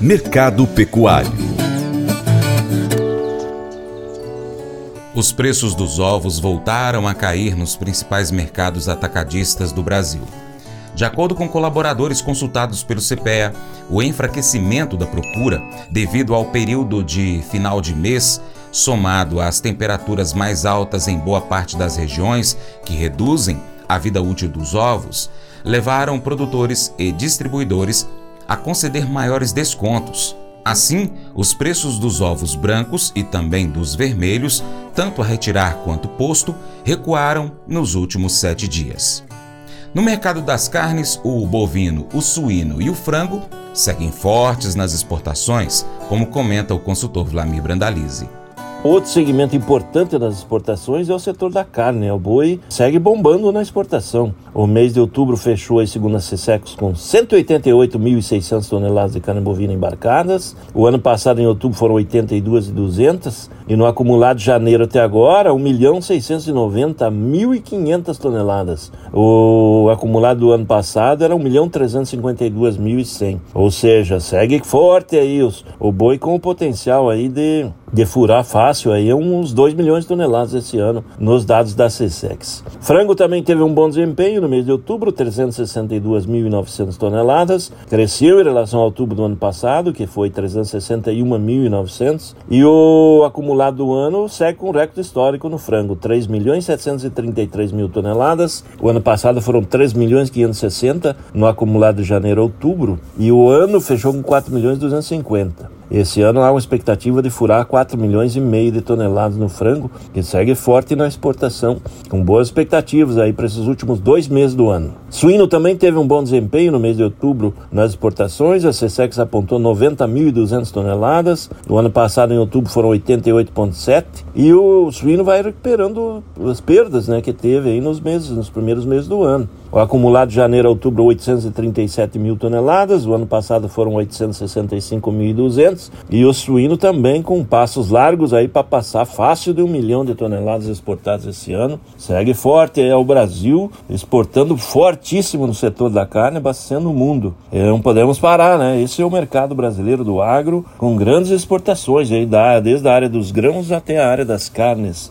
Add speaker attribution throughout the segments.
Speaker 1: Mercado Pecuário Os preços dos ovos voltaram a cair nos principais mercados atacadistas do Brasil. De acordo com colaboradores consultados pelo CPEA, o enfraquecimento da procura, devido ao período de final de mês, somado às temperaturas mais altas em boa parte das regiões, que reduzem a vida útil dos ovos, levaram produtores e distribuidores a conceder maiores descontos. Assim, os preços dos ovos brancos e também dos vermelhos, tanto a retirar quanto posto, recuaram nos últimos sete dias. No mercado das carnes, o bovino, o suíno e o frango seguem fortes nas exportações, como comenta o consultor Vlamir Brandalize.
Speaker 2: Outro segmento importante das exportações é o setor da carne. Né? O boi segue bombando na exportação. O mês de outubro fechou, segundo a CSECOS, com 188.600 toneladas de carne bovina embarcadas. O ano passado, em outubro, foram 82.200. E no acumulado de janeiro até agora, 1.690.500 toneladas. O acumulado do ano passado era 1.352.100. Ou seja, segue forte aí os, o boi com o potencial aí de de furar fácil aí uns 2 milhões de toneladas esse ano nos dados da CSEX. Frango também teve um bom desempenho no mês de outubro, 362.900 toneladas, cresceu em relação ao outubro do ano passado, que foi 361.900, e o acumulado do ano segue com um recorde histórico no frango, 3 milhões 733 mil toneladas. O ano passado foram 3 milhões 560 no acumulado de janeiro a outubro, e o ano fechou com 4 milhões 250. Esse ano há uma expectativa de furar 4 milhões e meio de toneladas no frango, que segue forte na exportação, com boas expectativas aí para esses últimos dois meses do ano. Suíno também teve um bom desempenho no mês de outubro nas exportações, a CSEX apontou 90.200 toneladas, no ano passado em outubro foram 88,7 e o suíno vai recuperando as perdas né, que teve aí nos meses, nos primeiros meses do ano. O acumulado de janeiro a outubro, 837 mil toneladas. O ano passado foram 865.200. E o suíno também com passos largos aí para passar fácil de um milhão de toneladas exportadas esse ano. Segue forte é o Brasil exportando fortíssimo no setor da carne, abastecendo o mundo. E não podemos parar, né? Esse é o mercado brasileiro do agro com grandes exportações aí, desde a área dos grãos até a área das carnes.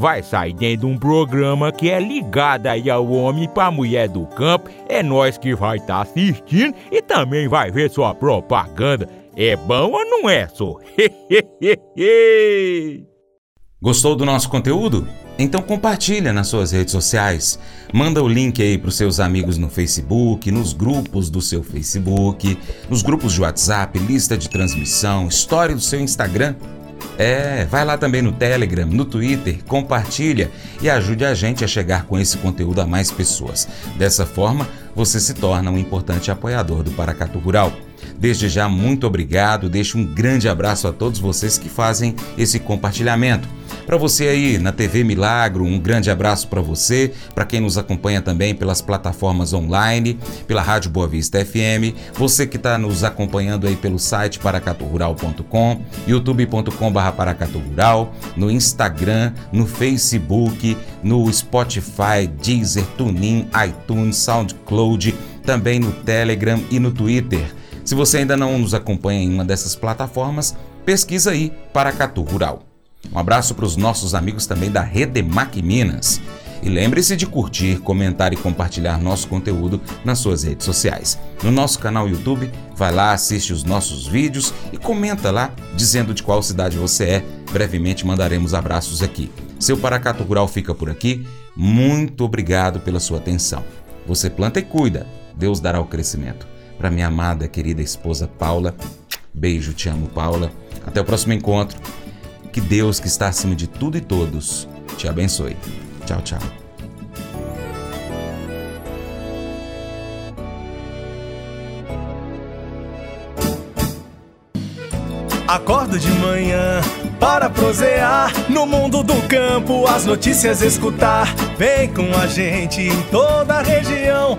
Speaker 3: vai sair dentro de um programa que é ligado aí ao homem para mulher do campo. É nós que vai estar tá assistindo e também vai ver sua propaganda. É bom ou não é, só?
Speaker 1: Gostou do nosso conteúdo? Então compartilha nas suas redes sociais. Manda o link aí para os seus amigos no Facebook, nos grupos do seu Facebook, nos grupos de WhatsApp, lista de transmissão, história do seu Instagram. É, vai lá também no Telegram, no Twitter, compartilha e ajude a gente a chegar com esse conteúdo a mais pessoas. Dessa forma, você se torna um importante apoiador do Paracatu Rural. Desde já, muito obrigado. Deixo um grande abraço a todos vocês que fazem esse compartilhamento. Para você aí na TV Milagro, um grande abraço para você, para quem nos acompanha também pelas plataformas online, pela Rádio Boa Vista FM, você que está nos acompanhando aí pelo site paracaturural.com, youtube.com.br paracaturural, no Instagram, no Facebook, no Spotify, Deezer, TuneIn, iTunes, SoundCloud, também no Telegram e no Twitter. Se você ainda não nos acompanha em uma dessas plataformas, pesquisa aí Paracatu Rural. Um abraço para os nossos amigos também da Redemac Minas. E lembre-se de curtir, comentar e compartilhar nosso conteúdo nas suas redes sociais. No nosso canal YouTube, vai lá, assiste os nossos vídeos e comenta lá dizendo de qual cidade você é. Brevemente mandaremos abraços aqui. Seu Paracato Rural fica por aqui. Muito obrigado pela sua atenção. Você planta e cuida, Deus dará o crescimento. Para minha amada, querida esposa Paula, beijo, te amo, Paula. Até o próximo encontro. Que Deus, que está acima de tudo e todos, te abençoe. Tchau, tchau.
Speaker 4: Acordo de manhã para prosear no mundo do campo, as notícias escutar. Vem com a gente em toda a região